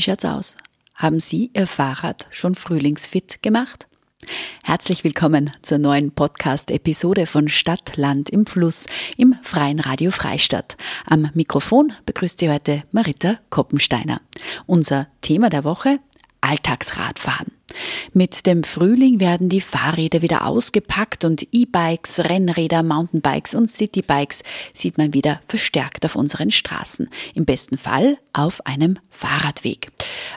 Wie schaut's aus? Haben Sie Ihr Fahrrad schon frühlingsfit gemacht? Herzlich willkommen zur neuen Podcast-Episode von Stadt, Land im Fluss im Freien Radio Freistadt. Am Mikrofon begrüßt Sie heute Marita Koppensteiner. Unser Thema der Woche Alltagsradfahren. Mit dem Frühling werden die Fahrräder wieder ausgepackt und E-Bikes, Rennräder, Mountainbikes und Citybikes sieht man wieder verstärkt auf unseren Straßen. Im besten Fall auf einem Fahrradweg.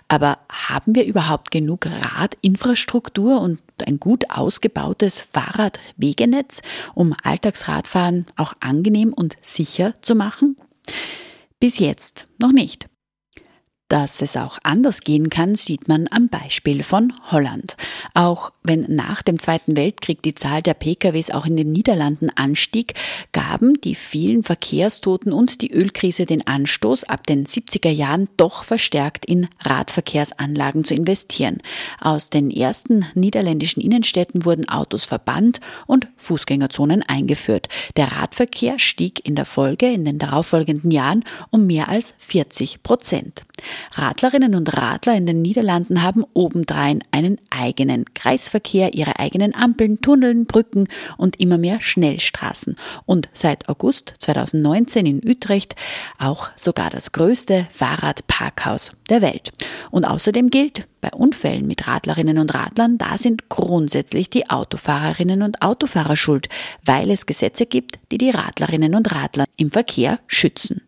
Aber haben wir überhaupt genug Radinfrastruktur und ein gut ausgebautes Fahrradwegenetz, um Alltagsradfahren auch angenehm und sicher zu machen? Bis jetzt noch nicht. Dass es auch anders gehen kann, sieht man am Beispiel von Holland. Auch wenn nach dem Zweiten Weltkrieg die Zahl der PKWs auch in den Niederlanden anstieg, gaben die vielen Verkehrstoten und die Ölkrise den Anstoß, ab den 70er Jahren doch verstärkt in Radverkehrsanlagen zu investieren. Aus den ersten niederländischen Innenstädten wurden Autos verbannt und Fußgängerzonen eingeführt. Der Radverkehr stieg in der Folge in den darauffolgenden Jahren um mehr als 40 Prozent. Radlerinnen und Radler in den Niederlanden haben obendrein einen eigenen Kreisverkehr, ihre eigenen Ampeln, Tunneln, Brücken und immer mehr Schnellstraßen. Und seit August 2019 in Utrecht auch sogar das größte Fahrradparkhaus der Welt. Und außerdem gilt, bei Unfällen mit Radlerinnen und Radlern, da sind grundsätzlich die Autofahrerinnen und Autofahrer schuld, weil es Gesetze gibt, die die Radlerinnen und Radler im Verkehr schützen.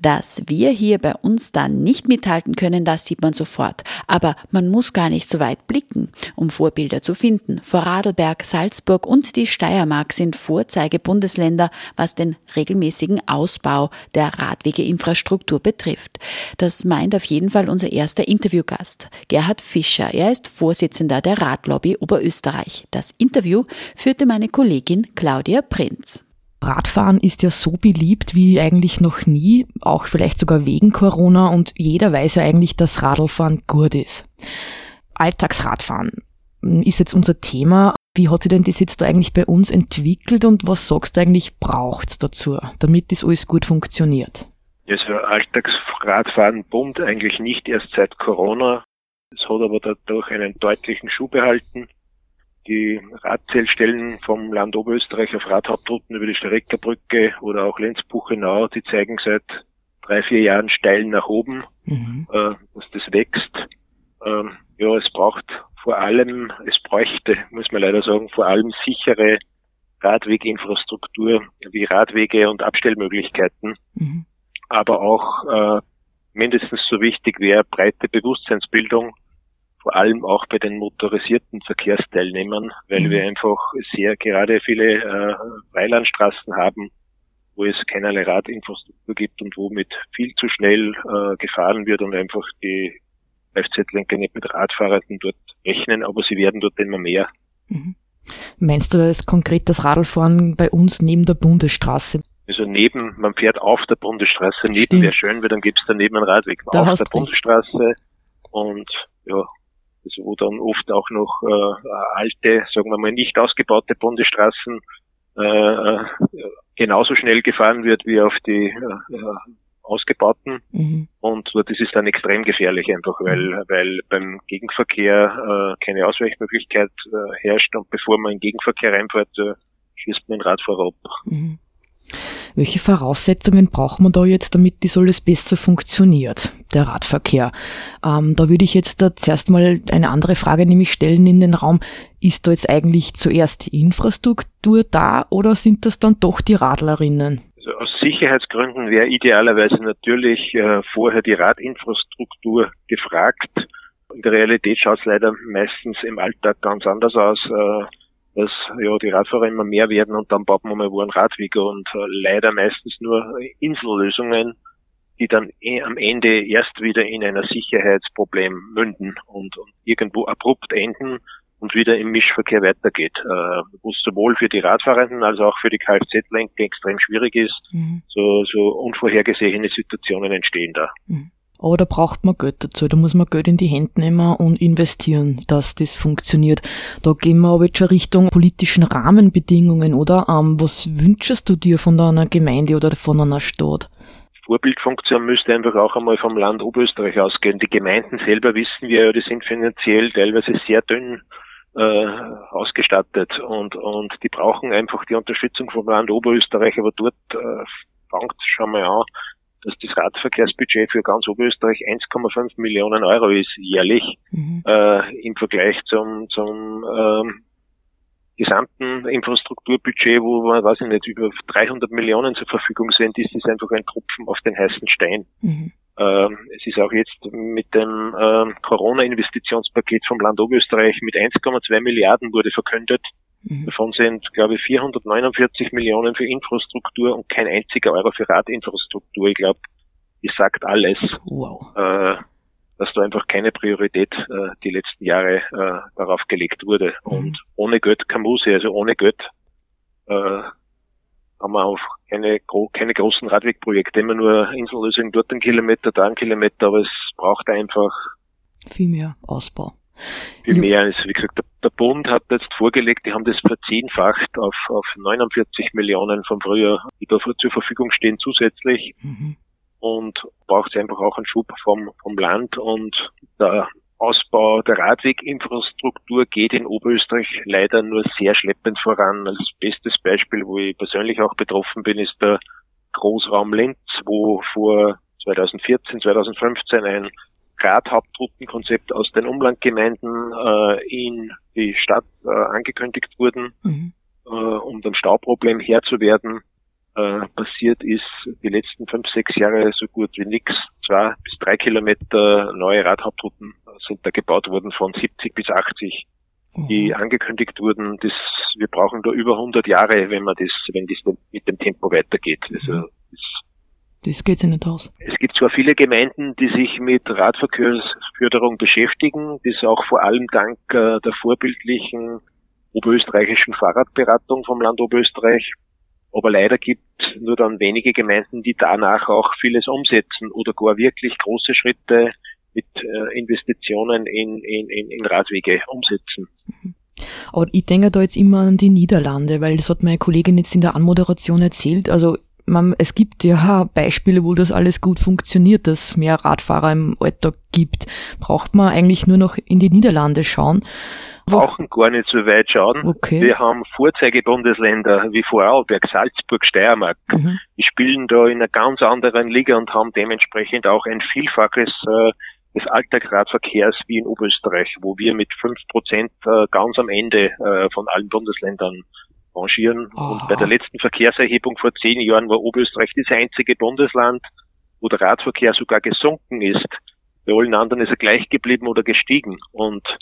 Dass wir hier bei uns dann nicht mithalten können, das sieht man sofort. Aber man muss gar nicht so weit blicken, um Vorbilder zu finden. Vorarlberg, Salzburg und die Steiermark sind Vorzeigebundesländer, was den regelmäßigen Ausbau der Radwegeinfrastruktur betrifft. Das meint auf jeden Fall unser erster Interviewgast. Gerhard Fischer. Er ist Vorsitzender der Radlobby Oberösterreich. Das Interview führte meine Kollegin Claudia Prinz. Radfahren ist ja so beliebt wie eigentlich noch nie, auch vielleicht sogar wegen Corona und jeder weiß ja eigentlich, dass Radlfahren gut ist. Alltagsradfahren ist jetzt unser Thema. Wie hat sich denn das jetzt da eigentlich bei uns entwickelt und was sagst du eigentlich braucht's dazu, damit das alles gut funktioniert? Also Alltagsradfahren boomt eigentlich nicht erst seit Corona. Es hat aber dadurch einen deutlichen Schuh behalten. Die Radzählstellen vom Land Oberösterreich auf Radhauptrouten über die Streckerbrücke oder auch Lenzbuchenau, die zeigen seit drei, vier Jahren steil nach oben, mhm. äh, dass das wächst. Ähm, ja, es braucht vor allem, es bräuchte, muss man leider sagen, vor allem sichere Radweginfrastruktur wie Radwege und Abstellmöglichkeiten, mhm. aber auch äh, mindestens so wichtig wäre breite Bewusstseinsbildung vor allem auch bei den motorisierten Verkehrsteilnehmern, weil mhm. wir einfach sehr gerade viele äh, Weilandstraßen haben, wo es keinerlei Radinfrastruktur gibt und wo mit viel zu schnell äh, gefahren wird und einfach die Kfz-Lenker nicht mit Radfahrern dort rechnen, aber sie werden dort immer mehr. Mhm. Meinst du das konkret das Radlfahren bei uns neben der Bundesstraße? Also neben, man fährt auf der Bundesstraße, neben wäre schön, weil dann gibt es daneben einen Radweg. Da auf der Bundesstraße und ja, wo dann oft auch noch äh, alte, sagen wir mal nicht ausgebaute Bundesstraßen äh, genauso schnell gefahren wird wie auf die äh, äh ausgebauten. Mhm. Und das ist dann extrem gefährlich einfach, weil, mhm. weil beim Gegenverkehr äh, keine Ausweichmöglichkeit äh, herrscht und bevor man in den Gegenverkehr reinfährt, äh, schießt man den Radfahrer ab. Mhm. Welche Voraussetzungen braucht man da jetzt, damit das alles besser funktioniert, der Radverkehr? Ähm, da würde ich jetzt da zuerst mal eine andere Frage nämlich stellen in den Raum. Ist da jetzt eigentlich zuerst die Infrastruktur da oder sind das dann doch die Radlerinnen? Also aus Sicherheitsgründen wäre idealerweise natürlich äh, vorher die Radinfrastruktur gefragt. In der Realität schaut es leider meistens im Alltag ganz anders aus. Äh, dass ja die Radfahrer immer mehr werden und dann baut man mal wo einen Radweg und äh, leider meistens nur Insellösungen, die dann eh am Ende erst wieder in ein Sicherheitsproblem münden und, und irgendwo abrupt enden und wieder im Mischverkehr weitergeht, äh, wo es sowohl für die Radfahrenden als auch für die Kfz-Lenker extrem schwierig ist. Mhm. So, so unvorhergesehene Situationen entstehen da. Mhm. Aber da braucht man Geld dazu. Da muss man Geld in die Hände nehmen und investieren, dass das funktioniert. Da gehen wir aber jetzt schon Richtung politischen Rahmenbedingungen, oder? Ähm, was wünschst du dir von einer Gemeinde oder von einer Stadt? Vorbildfunktion müsste einfach auch einmal vom Land Oberösterreich ausgehen. Die Gemeinden selber wissen wir ja, die sind finanziell teilweise sehr dünn äh, ausgestattet und, und die brauchen einfach die Unterstützung vom Land Oberösterreich, aber dort äh, fängt es schon mal an, dass das Radverkehrsbudget für ganz Oberösterreich 1,5 Millionen Euro ist jährlich mhm. äh, im Vergleich zum, zum ähm, gesamten Infrastrukturbudget, wo man, weiß ich nicht, über 300 Millionen zur Verfügung sind, ist es einfach ein Tropfen auf den heißen Stein. Mhm. Ähm, es ist auch jetzt mit dem ähm, Corona-Investitionspaket vom Land Oberösterreich mit 1,2 Milliarden wurde verkündet. Mhm. Davon sind, glaube ich, 449 Millionen für Infrastruktur und kein einziger Euro für Radinfrastruktur. Ich glaube, das sagt alles, wow. äh, dass da einfach keine Priorität äh, die letzten Jahre äh, darauf gelegt wurde. Mhm. Und ohne Geld kann Muse, also ohne Geld äh, haben wir auch keine, keine großen Radwegprojekte, immer nur Insellösung dort einen Kilometer, da einen Kilometer, aber es braucht einfach viel mehr Ausbau. Viel mehr. Also wie gesagt, der, Bund hat jetzt vorgelegt, die haben das verzehnfacht auf, auf 49 Millionen vom Frühjahr, die da zur Verfügung stehen zusätzlich. Mhm. Und braucht einfach auch einen Schub vom, vom Land und der Ausbau der Radweginfrastruktur geht in Oberösterreich leider nur sehr schleppend voran. Als bestes Beispiel, wo ich persönlich auch betroffen bin, ist der Großraum Linz, wo vor 2014, 2015 ein Radhauptroutenkonzept aus den Umlandgemeinden äh, in die Stadt äh, angekündigt wurden, mhm. äh, um dem Stauproblem Herr zu werden äh, passiert ist, die letzten fünf, sechs Jahre so gut wie nichts. Zwei bis drei Kilometer neue Radhauptrouten sind da gebaut worden von 70 bis 80, mhm. die angekündigt wurden. Das, wir brauchen da über 100 Jahre, wenn man das, wenn das mit dem Tempo weitergeht. Also, mhm. Das geht sich nicht aus. Es gibt zwar viele Gemeinden, die sich mit Radverkehrsförderung beschäftigen, das auch vor allem dank äh, der vorbildlichen oberösterreichischen Fahrradberatung vom Land Oberösterreich aber leider gibt es nur dann wenige Gemeinden, die danach auch vieles umsetzen oder gar wirklich große Schritte mit äh, Investitionen in, in, in, in Radwege umsetzen. Mhm. Aber ich denke da jetzt immer an die Niederlande, weil das hat meine Kollegin jetzt in der Anmoderation erzählt. Also man, es gibt ja Beispiele, wo das alles gut funktioniert, dass mehr Radfahrer im Alltag gibt. Braucht man eigentlich nur noch in die Niederlande schauen brauchen gar nicht so weit schauen. Okay. Wir haben Vorzeigebundesländer wie Vorarlberg, Salzburg, Steiermark. Mhm. Die spielen da in einer ganz anderen Liga und haben dementsprechend auch ein Vielfaches äh, des Alltagsradverkehrs wie in Oberösterreich, wo wir mit fünf Prozent äh, ganz am Ende äh, von allen Bundesländern rangieren. Oh. Und bei der letzten Verkehrserhebung vor zehn Jahren war Oberösterreich das einzige Bundesland, wo der Radverkehr sogar gesunken ist. Bei allen anderen ist er gleich geblieben oder gestiegen. Und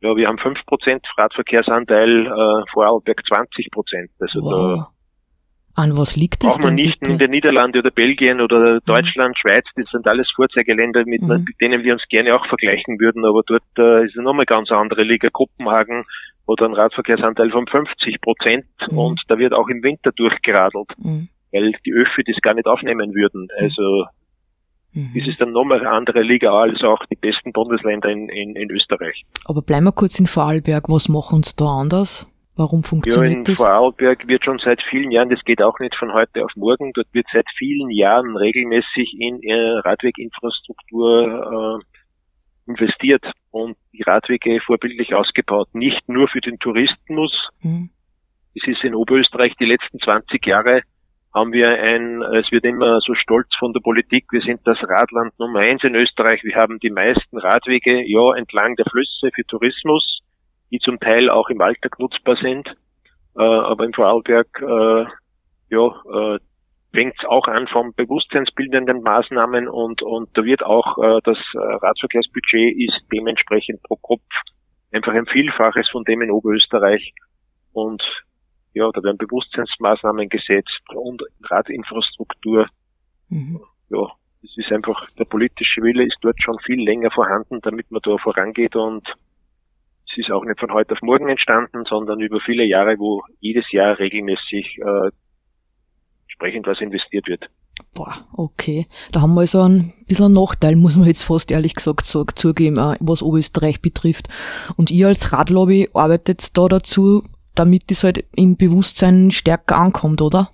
ja, wir haben 5% Radverkehrsanteil, äh, Vorarlberg 20%. Also wow. da an was liegt das? Braucht man nicht bitte? in den Niederlanden oder Belgien oder mhm. Deutschland, mhm. Schweiz, das sind alles Vorzeigeländer, mit, mhm. mit, denen wir uns gerne auch vergleichen würden, aber dort äh, ist es nochmal ganz andere Liga. Kopenhagen oder ein Radverkehrsanteil von 50 Prozent mhm. und da wird auch im Winter durchgeradelt, mhm. weil die Öffi das gar nicht aufnehmen würden. Mhm. Also Mhm. Das ist dann nochmal eine andere Liga als auch die besten Bundesländer in, in, in Österreich. Aber bleiben wir kurz in Vorarlberg. Was machen uns da anders? Warum funktioniert ja, in das? Vorarlberg wird schon seit vielen Jahren, das geht auch nicht von heute auf morgen, dort wird seit vielen Jahren regelmäßig in äh, Radweginfrastruktur äh, investiert und die Radwege vorbildlich ausgebaut. Nicht nur für den Tourismus. Mhm. Es ist in Oberösterreich die letzten 20 Jahre haben wir ein, es wird immer so stolz von der Politik, wir sind das Radland Nummer eins in Österreich, wir haben die meisten Radwege, ja, entlang der Flüsse für Tourismus, die zum Teil auch im Alltag nutzbar sind, äh, aber im Vorarlberg, äh, ja, äh, fängt es auch an von bewusstseinsbildenden Maßnahmen und, und da wird auch äh, das äh, Radverkehrsbudget ist dementsprechend pro Kopf einfach ein Vielfaches von dem in Oberösterreich und ja, da werden Bewusstseinsmaßnahmen gesetzt und Radinfrastruktur. Mhm. Ja, es ist einfach, der politische Wille ist dort schon viel länger vorhanden, damit man da vorangeht und ist auch nicht von heute auf morgen entstanden, sondern über viele Jahre, wo jedes Jahr regelmäßig äh, entsprechend was investiert wird. Boah, okay. Da haben wir also ein bisschen einen Nachteil, muss man jetzt fast ehrlich gesagt zugeben, was Oberösterreich betrifft. Und ihr als Radlobby arbeitet da dazu, damit das halt im Bewusstsein stärker ankommt, oder?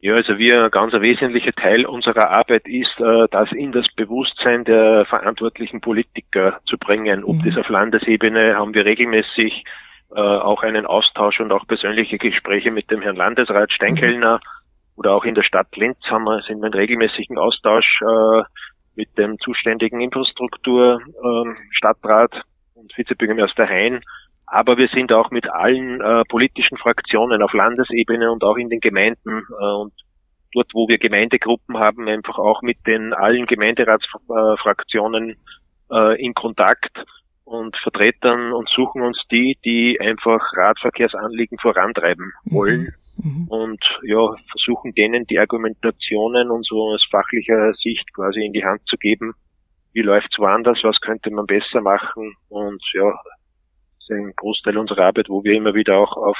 Ja, also wir, ein ganz wesentlicher Teil unserer Arbeit ist, äh, das in das Bewusstsein der verantwortlichen Politiker zu bringen. Ob mhm. das auf Landesebene haben wir regelmäßig äh, auch einen Austausch und auch persönliche Gespräche mit dem Herrn Landesrat Steinkellner mhm. oder auch in der Stadt Linz haben wir, sind wir in regelmäßigen Austausch äh, mit dem zuständigen Infrastruktur äh, Stadtrat und Vizebürgermeister Hein aber wir sind auch mit allen äh, politischen Fraktionen auf Landesebene und auch in den Gemeinden äh, und dort, wo wir Gemeindegruppen haben, einfach auch mit den allen Gemeinderatsfraktionen äh, in Kontakt und Vertretern und suchen uns die, die einfach Radverkehrsanliegen vorantreiben mhm. wollen. Mhm. Und ja, versuchen denen die Argumentationen und so aus fachlicher Sicht quasi in die Hand zu geben. Wie läuft's woanders? Was könnte man besser machen? Und ja, ist ein Großteil unserer Arbeit, wo wir immer wieder auch auf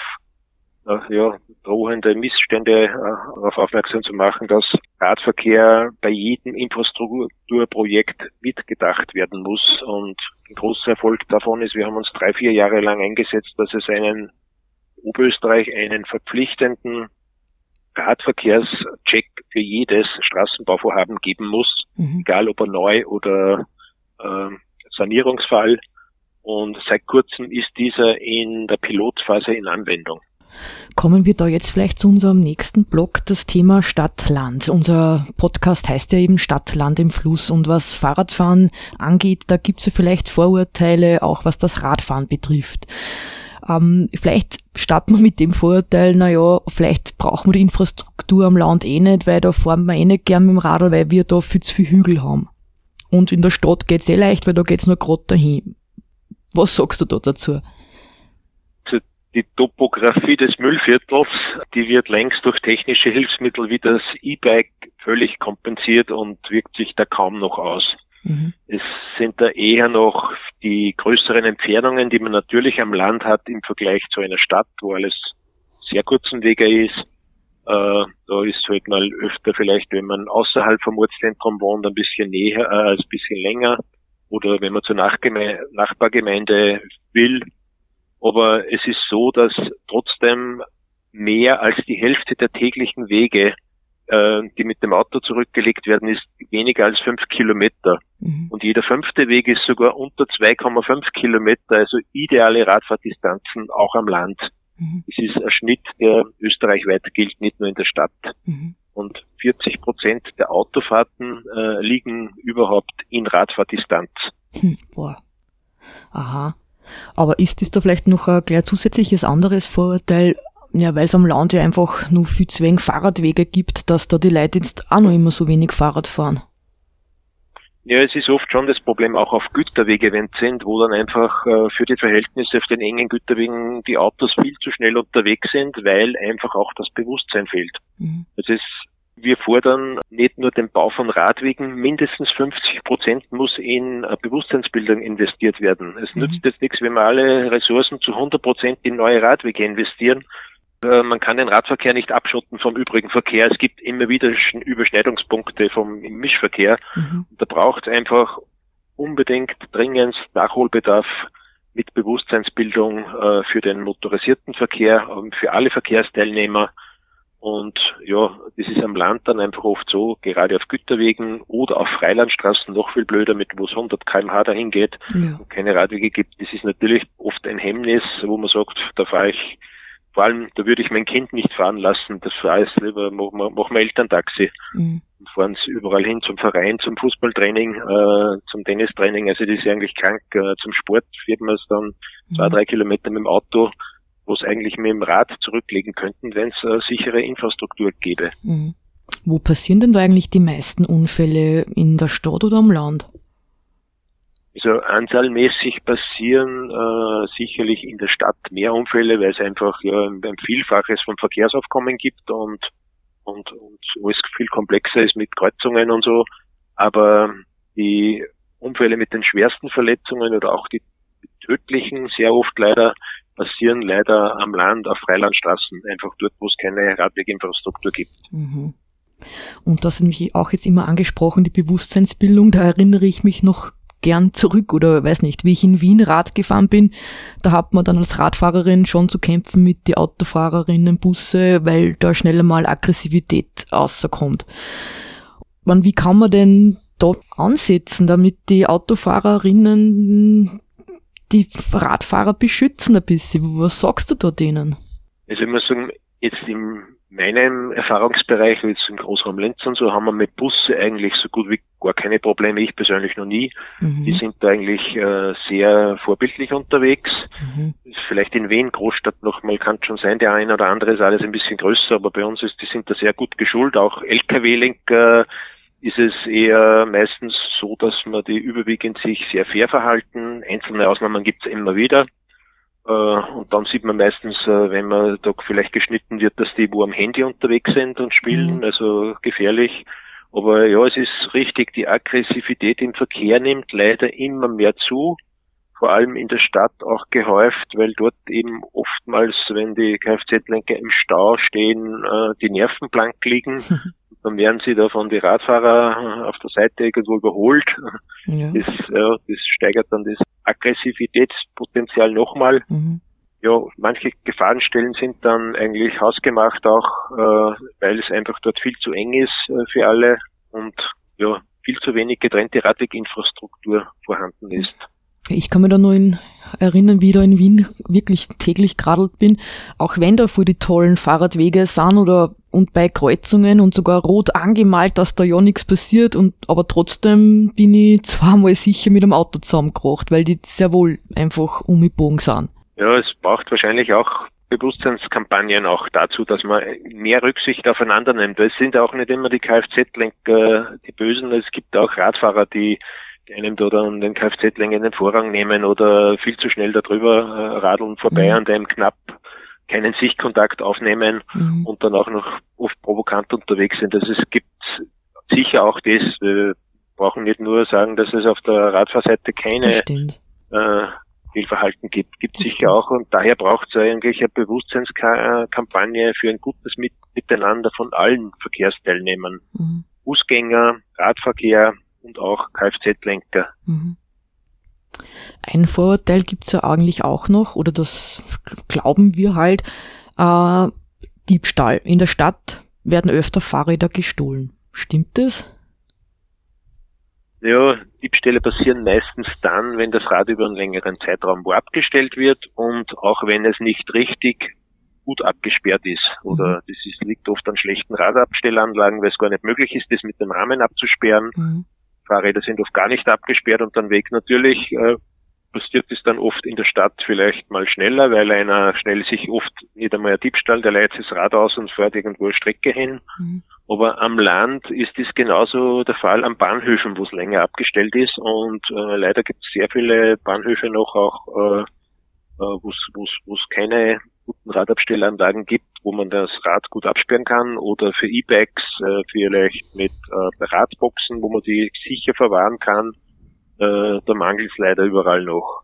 äh, ja, drohende Missstände äh, darauf aufmerksam zu machen, dass Radverkehr bei jedem Infrastrukturprojekt mitgedacht werden muss. Und ein großer Erfolg davon ist, wir haben uns drei, vier Jahre lang eingesetzt, dass es einen Oberösterreich einen verpflichtenden Radverkehrscheck für jedes Straßenbauvorhaben geben muss, mhm. egal ob er neu oder äh, Sanierungsfall. Und seit kurzem ist dieser in der Pilotphase in Anwendung. Kommen wir da jetzt vielleicht zu unserem nächsten Blog, das Thema Stadt-Land. Unser Podcast heißt ja eben Stadt-Land im Fluss. Und was Fahrradfahren angeht, da gibt es ja vielleicht Vorurteile, auch was das Radfahren betrifft. Ähm, vielleicht starten wir mit dem Vorurteil, naja, vielleicht brauchen wir die Infrastruktur am Land eh nicht, weil da fahren wir eh nicht gern mit dem Radl, weil wir da viel zu viel Hügel haben. Und in der Stadt geht's eh leicht, weil da geht's nur gerade dahin. Was sagst du da dazu? Die Topografie des Müllviertels, die wird längst durch technische Hilfsmittel wie das E-Bike völlig kompensiert und wirkt sich da kaum noch aus. Mhm. Es sind da eher noch die größeren Entfernungen, die man natürlich am Land hat im Vergleich zu einer Stadt, wo alles sehr kurzen Wege ist. Äh, da ist halt mal öfter vielleicht, wenn man außerhalb vom Ortszentrum wohnt, ein bisschen näher, äh, ein bisschen länger oder wenn man zur Nachgeme Nachbargemeinde will. Aber es ist so, dass trotzdem mehr als die Hälfte der täglichen Wege, äh, die mit dem Auto zurückgelegt werden, ist weniger als fünf Kilometer. Mhm. Und jeder fünfte Weg ist sogar unter 2,5 Kilometer, also ideale Radfahrtdistanzen auch am Land. Mhm. Es ist ein Schnitt, der österreichweit gilt, nicht nur in der Stadt. Mhm und 40 Prozent der Autofahrten äh, liegen überhaupt in Radfahrdistanz. Hm, boah. Aha. Aber ist das da vielleicht noch ein gleich zusätzliches anderes Vorurteil, ja, weil es am Land ja einfach nur viel zu wenig Fahrradwege gibt, dass da die Leute jetzt auch noch immer so wenig Fahrrad fahren? Ja, es ist oft schon das Problem auch auf Güterwege, wenn es sind, wo dann einfach äh, für die Verhältnisse auf den engen Güterwegen die Autos viel zu schnell unterwegs sind, weil einfach auch das Bewusstsein fehlt. Mhm. Das ist wir fordern nicht nur den Bau von Radwegen, mindestens 50 Prozent muss in äh, Bewusstseinsbildung investiert werden. Es mhm. nützt jetzt nichts, wenn wir alle Ressourcen zu 100 Prozent in neue Radwege investieren, äh, man kann den Radverkehr nicht abschotten vom übrigen Verkehr. Es gibt immer wieder Überschneidungspunkte vom Mischverkehr. Mhm. Da braucht es einfach unbedingt dringend Nachholbedarf mit Bewusstseinsbildung äh, für den motorisierten Verkehr und für alle Verkehrsteilnehmer. Und ja, das ist am Land dann einfach oft so, gerade auf Güterwegen oder auf Freilandstraßen noch viel blöder, mit wo es 100 kmh dahin geht ja. und keine Radwege gibt. Das ist natürlich oft ein Hemmnis, wo man sagt, da fahre ich vor allem, da würde ich mein Kind nicht fahren lassen. Das fahre ich lieber, machen wir, wir Elterntaxi. Mhm. Und fahren sie überall hin zum Verein, zum Fußballtraining, äh, zum Tennistraining. Also das ist eigentlich krank. Äh, zum Sport fährt man es dann mhm. zwei, drei Kilometer mit dem Auto, wo es eigentlich mit dem Rad zurücklegen könnten, wenn es äh, sichere Infrastruktur gäbe. Mhm. Wo passieren denn da eigentlich die meisten Unfälle? In der Stadt oder am Land? Also anzahlmäßig passieren äh, sicherlich in der Stadt mehr Unfälle, weil es einfach ja, ein Vielfaches von Verkehrsaufkommen gibt und, und, und alles viel komplexer ist mit Kreuzungen und so. Aber die Unfälle mit den schwersten Verletzungen oder auch die tödlichen sehr oft leider passieren leider am Land auf Freilandstraßen, einfach dort, wo es keine Radweginfrastruktur gibt. Mhm. Und das hat mich auch jetzt immer angesprochen, die Bewusstseinsbildung, da erinnere ich mich noch gern zurück oder weiß nicht, wie ich in Wien Rad gefahren bin, da hat man dann als Radfahrerin schon zu kämpfen mit die Autofahrerinnen, Busse, weil da schneller mal Aggressivität rauskommt. Man, wie kann man denn dort ansetzen, damit die Autofahrerinnen die Radfahrer beschützen ein bisschen? Was sagst du da denen? Also ich muss sagen, jetzt in meinem Erfahrungsbereich, jetzt im Großraum Linz und so, haben wir mit Busse eigentlich so gut wie gar keine Probleme. Ich persönlich noch nie. Mhm. Die sind da eigentlich äh, sehr vorbildlich unterwegs. Mhm. Vielleicht in Wien, Großstadt nochmal, kann schon sein, der eine oder andere ist alles ein bisschen größer, aber bei uns ist, die sind da sehr gut geschult. Auch LKW-Lenker ist es eher meistens so, dass man die überwiegend sich sehr fair verhalten. Einzelne Ausnahmen gibt es immer wieder. Äh, und dann sieht man meistens, äh, wenn man da vielleicht geschnitten wird, dass die wo am Handy unterwegs sind und spielen, mhm. also gefährlich. Aber ja, es ist richtig, die Aggressivität im Verkehr nimmt leider immer mehr zu, vor allem in der Stadt auch gehäuft, weil dort eben oftmals, wenn die Kfz-Lenker im Stau stehen, äh, die Nerven blank liegen. Dann werden sie da von den Radfahrer auf der Seite irgendwo überholt. Ja. Das, ja, das steigert dann das Aggressivitätspotenzial nochmal. Mhm. Ja, manche Gefahrenstellen sind dann eigentlich hausgemacht auch, äh, weil es einfach dort viel zu eng ist äh, für alle und ja, viel zu wenig getrennte Radweginfrastruktur vorhanden ist. Ich kann mir da nur in erinnern, wie ich da in Wien wirklich täglich geradelt bin, auch wenn da vor die tollen Fahrradwege sind oder und bei Kreuzungen und sogar rot angemalt, dass da ja nichts passiert und aber trotzdem bin ich zweimal sicher mit dem Auto zusammengebracht, weil die sehr wohl einfach umgebogen sind. Ja, es braucht wahrscheinlich auch Bewusstseinskampagnen auch dazu, dass man mehr Rücksicht aufeinander nimmt. Es sind auch nicht immer die Kfz-Lenker die Bösen, es gibt auch Radfahrer, die einem da dann den Kfz-Länge den Vorrang nehmen oder viel zu schnell darüber äh, radeln vorbei mhm. an dem knapp keinen Sichtkontakt aufnehmen mhm. und dann auch noch oft provokant unterwegs sind. Also es gibt sicher auch das, wir brauchen nicht nur sagen, dass es auf der Radfahrseite keine äh, Fehlverhalten gibt. Gibt sicher stimmt. auch und daher braucht es eigentlich eine Bewusstseinskampagne für ein gutes Miteinander von allen Verkehrsteilnehmern. Mhm. Fußgänger, Radverkehr und auch Kfz-Lenker. Mhm. Ein Vorurteil gibt's ja eigentlich auch noch, oder das glauben wir halt, äh, Diebstahl. In der Stadt werden öfter Fahrräder gestohlen. Stimmt das? Ja, Diebstähle passieren meistens dann, wenn das Rad über einen längeren Zeitraum wo abgestellt wird und auch wenn es nicht richtig gut abgesperrt ist. Oder mhm. das ist, liegt oft an schlechten Radabstellanlagen, weil es gar nicht möglich ist, das mit dem Rahmen abzusperren. Mhm. Fahrräder sind oft gar nicht abgesperrt und dann Weg natürlich äh, passiert es dann oft in der Stadt vielleicht mal schneller, weil einer schnell sich oft nicht einmal ein Diebstahl, der leitet das Rad aus und fährt irgendwo eine Strecke hin. Mhm. Aber am Land ist es genauso der Fall an Bahnhöfen, wo es länger abgestellt ist und äh, leider gibt es sehr viele Bahnhöfe noch auch, äh, äh wo es keine guten Radabstellanlagen gibt, wo man das Rad gut absperren kann oder für E-Bikes äh, vielleicht mit äh, Radboxen, wo man die sicher verwahren kann. Äh, da mangelt es leider überall noch.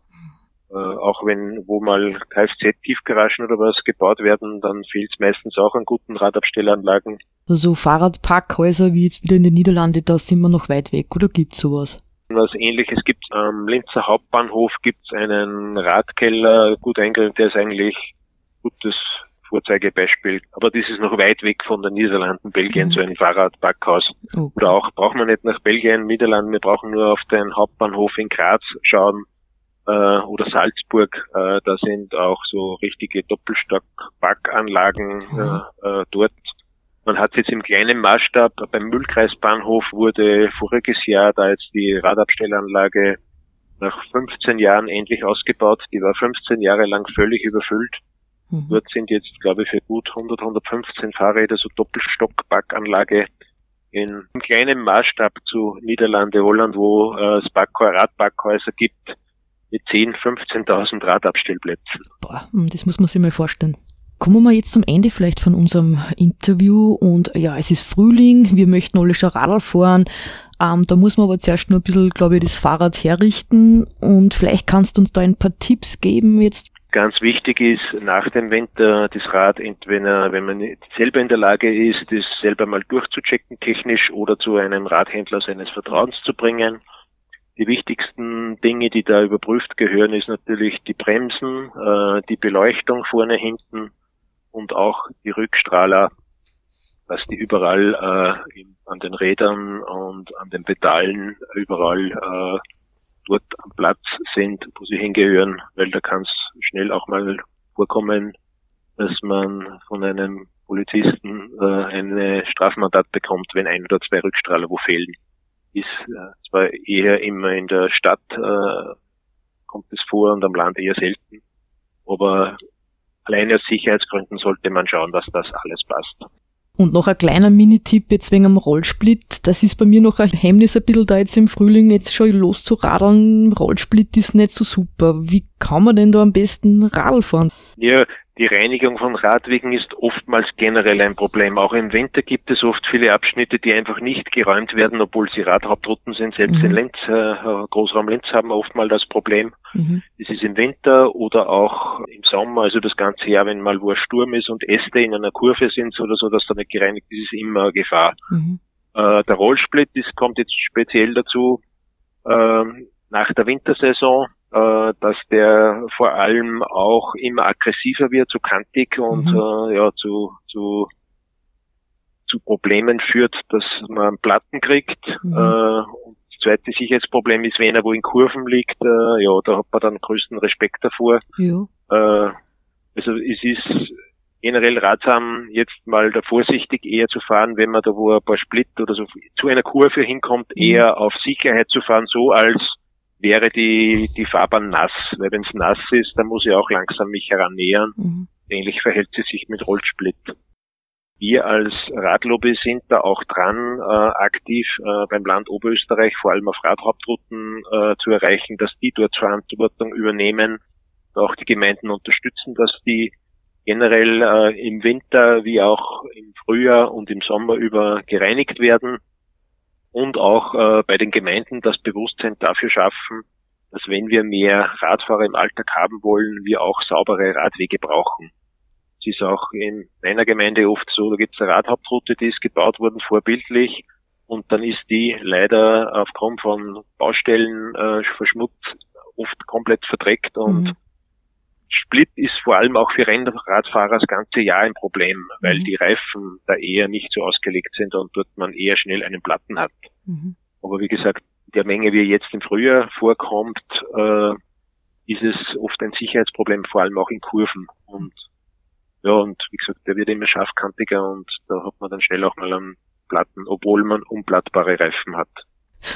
Äh, auch wenn wo mal Kfz-Tiefgaragen oder was gebaut werden, dann fehlt es meistens auch an guten Radabstellanlagen. Also Fahrradparkhäuser wie jetzt wieder in den Niederlanden, da sind wir noch weit weg, oder gibt's sowas? Was ähnliches gibt am Linzer Hauptbahnhof gibt's einen Radkeller, gut eingerichtet, der ist eigentlich gutes Vorzeigebeispiel. Aber das ist noch weit weg von den Niederlanden, Belgien, mhm. so ein Fahrradbackhaus. Okay. Oder auch braucht man nicht nach Belgien, Niederlanden, wir brauchen nur auf den Hauptbahnhof in Graz schauen äh, oder Salzburg. Äh, da sind auch so richtige Doppelstock-Backanlagen mhm. äh, äh, dort. Man hat jetzt im kleinen Maßstab, beim Müllkreisbahnhof wurde voriges Jahr da jetzt die Radabstellanlage nach 15 Jahren endlich ausgebaut. Die war 15 Jahre lang völlig überfüllt. Mhm. Dort sind jetzt, glaube ich, für gut 100, 115 Fahrräder so Doppelstockbackanlage in kleinem Maßstab zu Niederlande, Holland, wo äh, es Radbackhäuser gibt mit 10, 15.000 Radabstellplätzen. Boah, hm, das muss man sich mal vorstellen. Kommen wir jetzt zum Ende vielleicht von unserem Interview und ja, es ist Frühling, wir möchten alle schon Radl fahren. Ähm, da muss man aber zuerst nur ein bisschen, glaube ich, das Fahrrad herrichten und vielleicht kannst du uns da ein paar Tipps geben jetzt. Ganz wichtig ist, nach dem Winter das Rad entweder, wenn man selber in der Lage ist, das selber mal durchzuchecken technisch oder zu einem Radhändler seines Vertrauens zu bringen. Die wichtigsten Dinge, die da überprüft gehören, ist natürlich die Bremsen, äh, die Beleuchtung vorne, hinten und auch die Rückstrahler, dass die überall äh, an den Rädern und an den Pedalen überall äh, dort am Platz sind, wo sie hingehören, weil da kann es schnell auch mal vorkommen, dass man von einem Polizisten äh, eine Strafmandat bekommt, wenn ein oder zwei Rückstrahler wo fehlen. Ist äh, zwar eher immer in der Stadt äh, kommt es vor und am Land eher selten, aber alleine aus Sicherheitsgründen sollte man schauen, dass das alles passt. Und noch ein kleiner Minitipp jetzt wegen am Rollsplit. Das ist bei mir noch ein Hemmnis ein bisschen da jetzt im Frühling jetzt schon loszuradeln. Rollsplit ist nicht so super. Wie kann man denn da am besten Radl fahren? Ja, die Reinigung von Radwegen ist oftmals generell ein Problem. Auch im Winter gibt es oft viele Abschnitte, die einfach nicht geräumt werden, obwohl sie Radhauptrouten sind. Selbst mhm. in Linz, äh, Großraum Linz haben oftmals das Problem. Mhm. Das ist im Winter oder auch im Sommer, also das ganze Jahr, wenn mal wo ein Sturm ist und Äste in einer Kurve sind oder so, dass da nicht gereinigt ist, ist immer eine Gefahr. Mhm. Äh, der Rollsplit, das kommt jetzt speziell dazu, äh, nach der Wintersaison äh, dass der vor allem auch immer aggressiver wird, zu kantig und mhm. äh, ja zu, zu zu Problemen führt, dass man Platten kriegt. Mhm. Äh, und das zweite Sicherheitsproblem ist, wenn er wo in Kurven liegt, äh, ja, da hat man dann größten Respekt davor. Ja. Äh, also es ist generell ratsam, jetzt mal da vorsichtig eher zu fahren, wenn man da wo ein paar Split oder so zu einer Kurve hinkommt, mhm. eher auf Sicherheit zu fahren, so als wäre die, die Fahrbahn nass, weil wenn es nass ist, dann muss ich auch langsam mich herannähern. Mhm. Ähnlich verhält sie sich mit Rollsplit. Wir als Radlobby sind da auch dran, äh, aktiv äh, beim Land Oberösterreich, vor allem auf Radhauptrouten äh, zu erreichen, dass die dort Verantwortung übernehmen, auch die Gemeinden unterstützen, dass die generell äh, im Winter wie auch im Frühjahr und im Sommer über gereinigt werden und auch äh, bei den Gemeinden das Bewusstsein dafür schaffen, dass wenn wir mehr Radfahrer im Alltag haben wollen, wir auch saubere Radwege brauchen. Es ist auch in meiner Gemeinde oft so, da gibt es eine Radhauptroute, die ist gebaut worden vorbildlich und dann ist die leider aufgrund von Baustellen äh, verschmutzt, oft komplett verdreckt und mhm. Split ist vor allem auch für Rennradfahrer das ganze Jahr ein Problem, weil mhm. die Reifen da eher nicht so ausgelegt sind und dort man eher schnell einen Platten hat. Mhm. Aber wie gesagt, der Menge, wie jetzt im Frühjahr vorkommt, äh, ist es oft ein Sicherheitsproblem, vor allem auch in Kurven. Und ja, und wie gesagt, der wird immer scharfkantiger und da hat man dann schnell auch mal einen Platten, obwohl man unblattbare Reifen hat.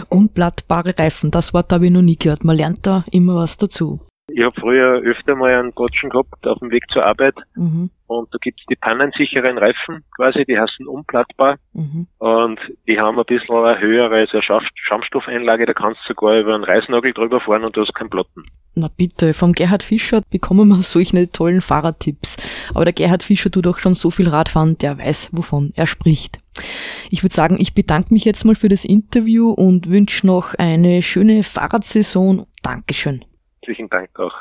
Unblattbare Reifen, das Wort habe ich noch nie gehört. Man lernt da immer was dazu. Ich habe früher öfter mal einen Gotschen gehabt auf dem Weg zur Arbeit mhm. und da gibt's die pannensicheren Reifen quasi, die heißen unplattbar mhm. und die haben ein bisschen eine höhere so Schaumstoffeinlage, da kannst du sogar über einen Reißnagel drüber fahren und du hast keinen Platten. Na bitte, vom Gerhard Fischer bekommen wir solche tollen Fahrradtipps. Aber der Gerhard Fischer tut auch schon so viel Radfahren, der weiß, wovon er spricht. Ich würde sagen, ich bedanke mich jetzt mal für das Interview und wünsche noch eine schöne Fahrradsaison. Dankeschön herzlichen Dank auch.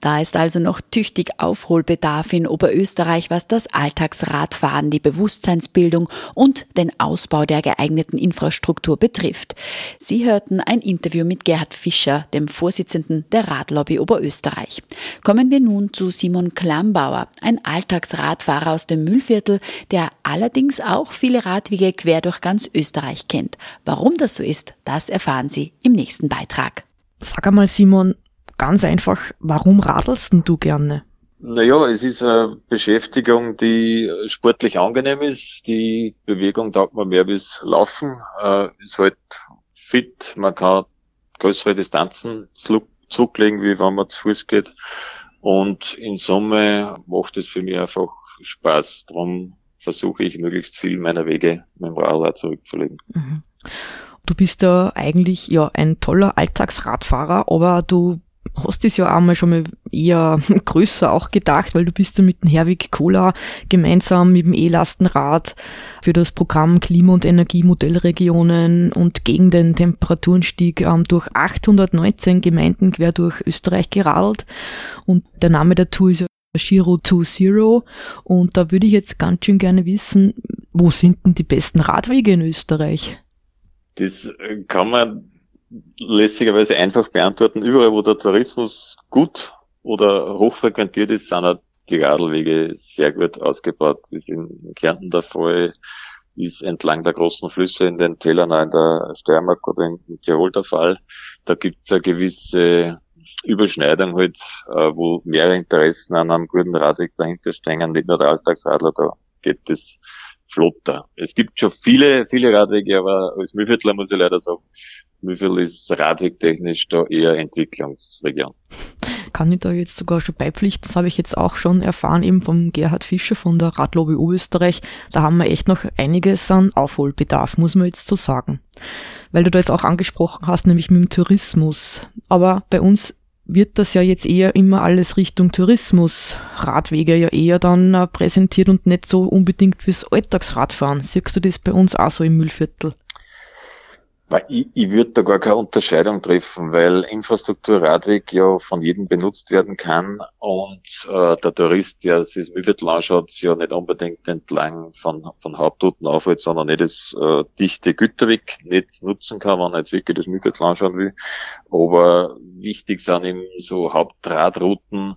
Da ist also noch tüchtig Aufholbedarf in Oberösterreich, was das Alltagsradfahren, die Bewusstseinsbildung und den Ausbau der geeigneten Infrastruktur betrifft. Sie hörten ein Interview mit Gerhard Fischer, dem Vorsitzenden der Radlobby Oberösterreich. Kommen wir nun zu Simon Klambauer, ein Alltagsradfahrer aus dem Müllviertel, der allerdings auch viele Radwege quer durch ganz Österreich kennt. Warum das so ist, das erfahren Sie im nächsten Beitrag. Sag einmal, Simon, ganz einfach, warum radelst denn du gerne? Naja, es ist eine Beschäftigung, die sportlich angenehm ist. Die Bewegung taugt mir mehr wie Laufen. Äh, ist halt fit, man kann größere Distanzen zurücklegen, wie wenn man zu Fuß geht. Und in Summe macht es für mich einfach Spaß. Darum versuche ich möglichst viel meiner Wege mit dem Radler zurückzulegen. Mhm. Du bist ja eigentlich ja ein toller Alltagsradfahrer, aber du hast es ja einmal schon mal eher größer auch gedacht, weil du bist ja mit dem Herwig Kohler gemeinsam mit dem E-Lastenrad für das Programm Klima- und Energiemodellregionen und gegen den Temperaturenstieg ähm, durch 819 Gemeinden quer durch Österreich geradelt. Und der Name der Tour ist ja Giro 2 Zero. Und da würde ich jetzt ganz schön gerne wissen, wo sind denn die besten Radwege in Österreich? Das äh, kann man lässigerweise einfach beantworten. Überall, wo der Tourismus gut oder hochfrequentiert ist, sind auch die Radlwege sehr gut ausgebaut. Das ist in Kärnten der Fall, ist entlang der großen Flüsse in den Tälern, in der Steiermark oder in Tirol der Fall. Da gibt es eine gewisse Überschneidung halt, äh, wo mehrere Interessen an einem guten Radweg dahinter stehen, nicht nur der Alltagsradler, da geht es flotter. Es gibt schon viele, viele Radwege, aber als Mühlviertler muss ich leider sagen, Mühlviertel ist radwegtechnisch da eher Entwicklungsregion. Kann ich da jetzt sogar schon beipflichten, das habe ich jetzt auch schon erfahren, eben vom Gerhard Fischer von der Radlobby Österreich. Da haben wir echt noch einiges an Aufholbedarf, muss man jetzt so sagen. Weil du da jetzt auch angesprochen hast, nämlich mit dem Tourismus. Aber bei uns wird das ja jetzt eher immer alles Richtung Tourismus, Radwege ja eher dann äh, präsentiert und nicht so unbedingt fürs Alltagsradfahren. Siehst du das bei uns auch so im Müllviertel? Ich, ich würde da gar keine Unterscheidung treffen, weil Infrastruktur Radweg ja von jedem benutzt werden kann und äh, der Tourist, der sich das Mühlviertel anschaut, ja nicht unbedingt entlang von, von Hauptrouten aufhält, sondern nicht das äh, dichte Güterweg nicht nutzen kann, wenn er jetzt wirklich das Mühlviertel anschauen will. Aber wichtig sind eben so Hauptradrouten,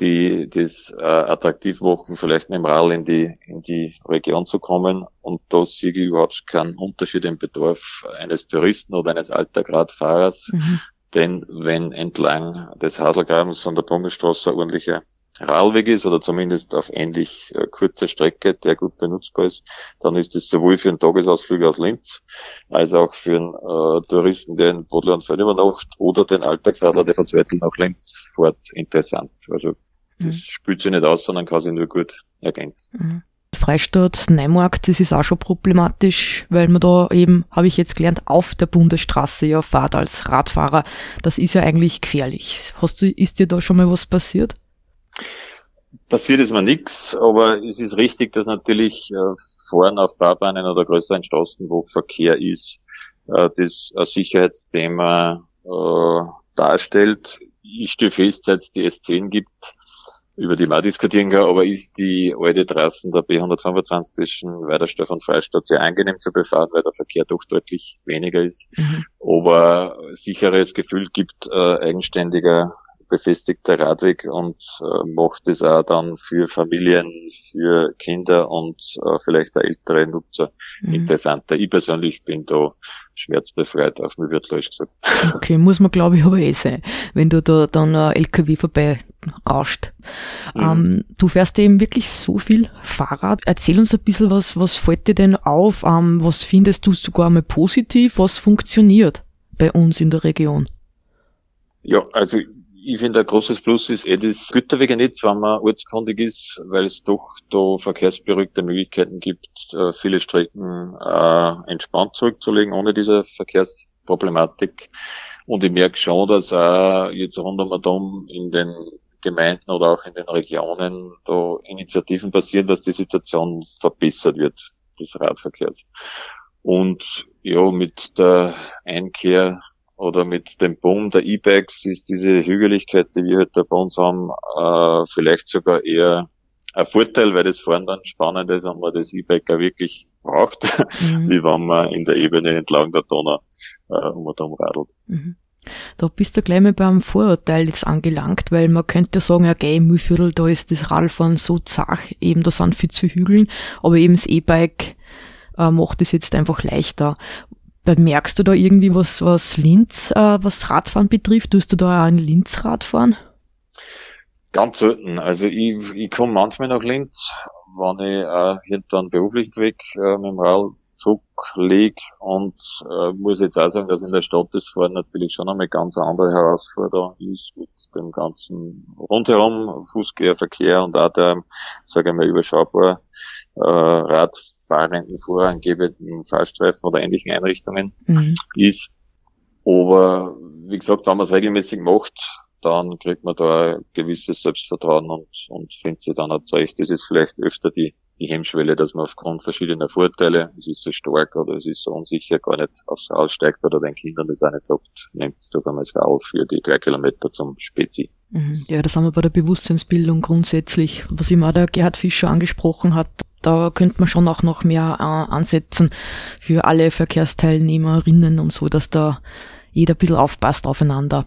die das äh, attraktiv machen, vielleicht mit dem Rall in die, in die Region zu kommen. Und da sehe ich überhaupt keinen Unterschied im Bedarf eines Touristen oder eines Alltagradfahrers. Mhm. Denn wenn entlang des Haselgrabens von der Bundesstraße ordentliche Radweg ist oder zumindest auf ähnlich äh, kurzer Strecke, der gut benutzbar ist, dann ist es sowohl für einen Tagesausflug aus Linz als auch für einen äh, Touristen, der in Bodleianfeld übernacht oder den Alltagsradler, der von Zweitl nach Linz fährt, interessant. Also das mhm. spült sich nicht aus, sondern kann sich nur gut ergänzen. Mhm. Freistadt Neumarkt, das ist auch schon problematisch, weil man da eben, habe ich jetzt gelernt, auf der Bundesstraße ja fahrt als Radfahrer. Das ist ja eigentlich gefährlich. Hast du, ist dir da schon mal was passiert? Passiert ist mir nichts, aber es ist richtig, dass natürlich äh, Fahren auf Fahrbahnen oder größeren Straßen, wo Verkehr ist, äh, das ein Sicherheitsthema äh, darstellt. Ich stehe fest, seit es die S10 gibt, über die man diskutieren kann, aber ist die alte Trassen der B125 zwischen Weiderstoff und Freistadt sehr angenehm zu befahren, weil der Verkehr doch deutlich weniger ist. Mhm. Aber sicheres Gefühl gibt äh, eigenständiger befestigter Radweg und äh, macht es auch dann für Familien, für Kinder und äh, vielleicht auch ältere Nutzer mhm. interessanter. Ich persönlich bin da schmerzbefreit auf mir wird gesagt. Okay, muss man glaube ich aber eh sein, wenn du da dann ein LKW vorbei rauscht. Mhm. Ähm, du fährst eben wirklich so viel Fahrrad. Erzähl uns ein bisschen was, was fällt dir denn auf? Ähm, was findest du sogar mal positiv? Was funktioniert bei uns in der Region? Ja, also ich finde, ein großes Plus ist eh das Güterwegenetz, wenn man ortskundig ist, weil es doch da verkehrsberuhigte Möglichkeiten gibt, äh, viele Strecken äh, entspannt zurückzulegen, ohne diese Verkehrsproblematik. Und ich merke schon, dass auch jetzt rund um Atom in den Gemeinden oder auch in den Regionen da Initiativen passieren, dass die Situation verbessert wird, des Radverkehrs. Und ja, mit der Einkehr oder mit dem Boom der E-Bikes ist diese Hügeligkeit, die wir heute bei uns haben, äh, vielleicht sogar eher ein Vorteil, weil das Fahren dann spannend ist und man das E-Bike auch wirklich braucht, mhm. wie wenn man in der Ebene entlang der Donau äh, um und um radelt. Mhm. Da bist du gleich mal beim Vorurteil jetzt angelangt, weil man könnte sagen, ja, geh, im Mühlviertel, da ist das Radfahren so zach, eben da sind viel zu Hügeln, aber eben das E-Bike äh, macht es jetzt einfach leichter. Bemerkst du da irgendwie was, was Linz, äh, was Radfahren betrifft? Tust du da auch in Linz Radfahren? Ganz selten. Also ich, ich komme manchmal nach Linz, wenn ich äh, hinter einen beruflichen Weg äh, mit dem Rad zurücklege und äh, muss jetzt auch sagen, dass in der Stadt das Fahren natürlich schon einmal ganz andere Herausforderung ist mit dem ganzen rundherum Fußgängerverkehr und auch der, sage ich mal, überschaubar äh, Rad fahrenden, vorangebenden Fahrstreifen oder ähnlichen Einrichtungen mhm. ist. Aber wie gesagt, wenn man es regelmäßig macht, dann kriegt man da ein gewisses Selbstvertrauen und, und findet sich dann auch zurecht. Das ist vielleicht öfter die, die Hemmschwelle, dass man aufgrund verschiedener Vorteile, es ist so stark oder es ist so unsicher, gar nicht aufs Rad steigt oder den Kindern das auch nicht sagt, nehmt es doch einmal Rad für die drei Kilometer zum Spezi. Mhm. Ja, das haben wir bei der Bewusstseinsbildung grundsätzlich, was immer der Gerhard Fischer angesprochen hat. Da könnte man schon auch noch mehr äh, ansetzen für alle Verkehrsteilnehmerinnen und so, dass da jeder ein bisschen aufpasst aufeinander.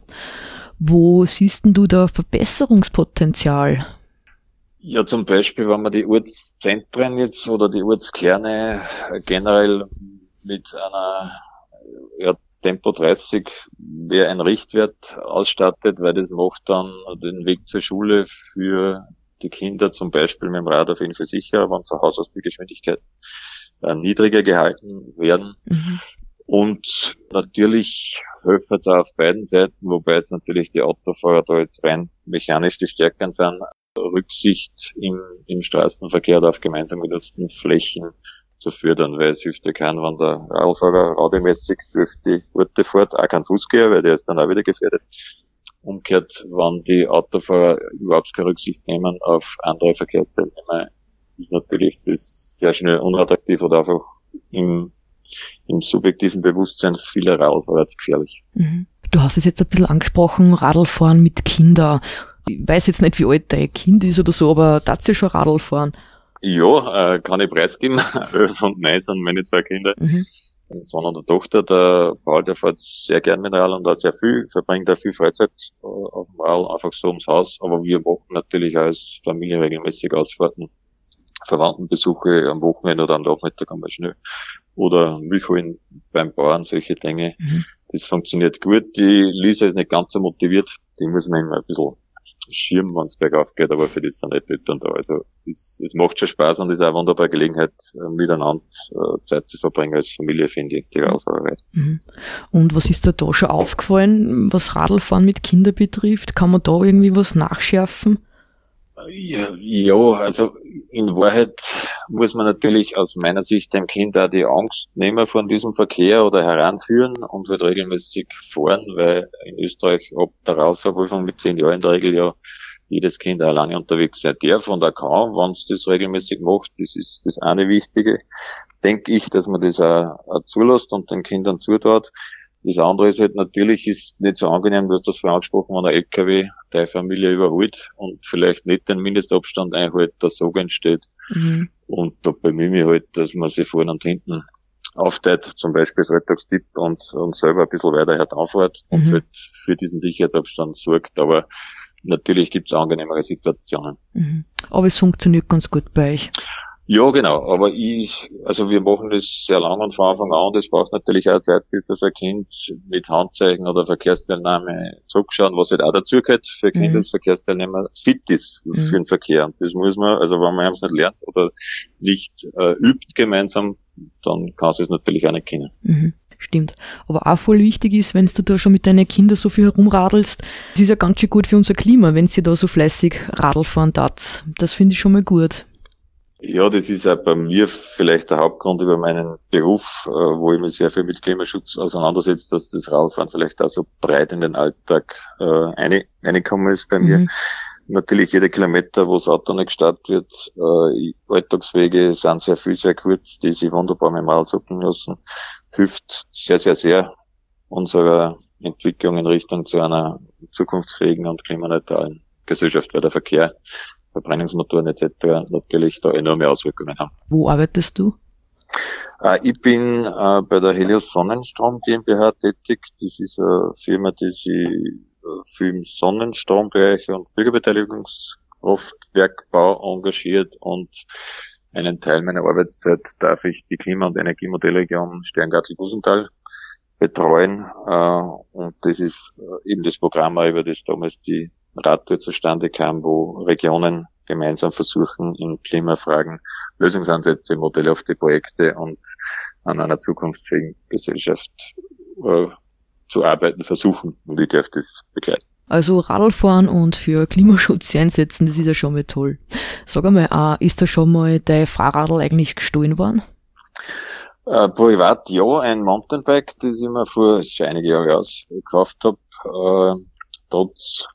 Wo siehst denn du da Verbesserungspotenzial? Ja, zum Beispiel, wenn man die Ortszentren jetzt oder die Ortskerne generell mit einer ja, Tempo 30 wäre ein Richtwert ausstattet, weil das macht dann den Weg zur Schule für die Kinder zum Beispiel mit dem Rad auf jeden Fall sicher, wenn zu Hause aus die Geschwindigkeit äh, niedriger gehalten werden. Mhm. Und natürlich helfen es auch auf beiden Seiten, wobei jetzt natürlich die Autofahrer da jetzt rein mechanisch die Stärken sind, Rücksicht im, im Straßenverkehr oder auf gemeinsam genutzten Flächen zu fördern, weil es hilft ja keinen, wenn der Radfahrer rademäßig durch die Orte fährt, auch kein Fußgänger, weil der ist dann auch wieder gefährdet. Umgekehrt, wenn die Autofahrer überhaupt keine Rücksicht nehmen auf andere Verkehrsteilnehmer, ist natürlich das sehr schnell unattraktiv oder einfach im, im subjektiven Bewusstsein vieler Radfahrer gefährlich. Mhm. Du hast es jetzt ein bisschen angesprochen, Radlfahren mit Kindern. Ich weiß jetzt nicht, wie alt dein Kind ist oder so, aber du schon Radl fahren? Ja, äh, kann ich preisgeben. Elf und neun sind meine zwei Kinder. Mhm. Sohn und der Tochter, der Paul, der fährt sehr gern mit Rad und auch sehr viel, verbringt auch viel Freizeit äh, auf dem Rad, einfach so ums Haus. Aber wir machen natürlich als Familie regelmäßig Ausfahrten, Verwandtenbesuche am Wochenende oder am Nachmittag einmal schnell. Oder Milchholen beim Bauern, solche Dinge. Mhm. Das funktioniert gut. Die Lisa ist nicht ganz so motiviert. Die muss man immer ein bisschen Schirm, wenn es bergauf geht, aber für das sind nicht Eltern da. Also es, es macht schon Spaß und ist auch eine wunderbare Gelegenheit, äh, miteinander äh, Zeit zu verbringen als Familie, finde ich, die Radfahrerei. Mhm. Und was ist dir da schon aufgefallen, was Radlfahren mit Kindern betrifft? Kann man da irgendwie was nachschärfen? Ja, ja, also in Wahrheit muss man natürlich aus meiner Sicht dem Kind auch die Angst nehmen von diesem Verkehr oder heranführen und wird regelmäßig fahren, weil in Österreich ab der Radverprüfung mit zehn Jahren in der Regel ja jedes Kind alleine unterwegs sein darf und auch kann, wenn es das regelmäßig macht. Das ist das eine Wichtige. Denke ich, dass man das auch, auch zulässt und den Kindern zutraut. Das andere ist halt natürlich ist nicht so angenehm, du hast das vorhin angesprochen, wenn ein LKW deine Familie überholt und vielleicht nicht den Mindestabstand einhält, dass Sog entsteht. Mhm. Und da bemühe ich halt, dass man sich vorne und hinten aufteilt, zum Beispiel als Rettungstipp und, und selber ein bisschen weiter hört anfährt und mhm. halt für diesen Sicherheitsabstand sorgt. Aber natürlich gibt es angenehmere Situationen. Mhm. Aber es funktioniert ganz gut bei euch. Ja, genau. Aber ich, also wir machen das sehr lang und von Anfang an. Das braucht natürlich auch Zeit, bis das ein Kind mit Handzeichen oder Verkehrsteilnahme zurückschauen, was halt auch dazu gehört für mhm. Kinder als Verkehrsteilnehmer fit ist mhm. für den Verkehr. Und das muss man, also wenn man es nicht lernt oder nicht äh, übt gemeinsam, dann kann es natürlich auch nicht kennen. Mhm. Stimmt. Aber auch voll wichtig ist, wenn du da schon mit deinen Kindern so viel herumradelst, das ist ja ganz schön gut für unser Klima, wenn sie da so fleißig Radl fahren tat. Das finde ich schon mal gut. Ja, das ist auch bei mir vielleicht der Hauptgrund über meinen Beruf, äh, wo ich mich sehr viel mit Klimaschutz auseinandersetze, dass das Radfahren vielleicht auch so breit in den Alltag äh, eine, reingekommen ist bei mhm. mir. Natürlich jeder Kilometer, wo das Auto nicht gestartet wird, äh, Alltagswege sind sehr viel, sehr kurz, die sich wunderbar mit dem Rad zucken lassen, hilft sehr, sehr, sehr unserer Entwicklung in Richtung zu einer zukunftsfähigen und klimaneutralen Gesellschaft, weil der Verkehr Verbrennungsmotoren etc. natürlich da enorme Auswirkungen haben. Wo arbeitest du? Äh, ich bin äh, bei der Helios Sonnenstrom GmbH tätig. Das ist eine Firma, die sich äh, für im Sonnenstrombereich und Bürgerbeteiligungskraftwerkbau engagiert und einen Teil meiner Arbeitszeit darf ich die Klima- und Energiemodellregion Sterngartel-Busental betreuen. Und das ist eben das Programm, über das damals die Radtour zustande kam, wo Regionen gemeinsam versuchen, in Klimafragen Lösungsansätze, Modelle auf die Projekte und an einer zukunftsfähigen Gesellschaft äh, zu arbeiten versuchen. Und ich darf das begleiten. Also Radlfahren und für Klimaschutz einsetzen, das ist ja schon mal toll. Sag einmal, äh, ist da schon mal dein Fahrradl eigentlich gestohlen worden? Äh, privat ja, ein Mountainbike, das ich mir vor schon einige Jahre ausgekauft habe. Äh, trotz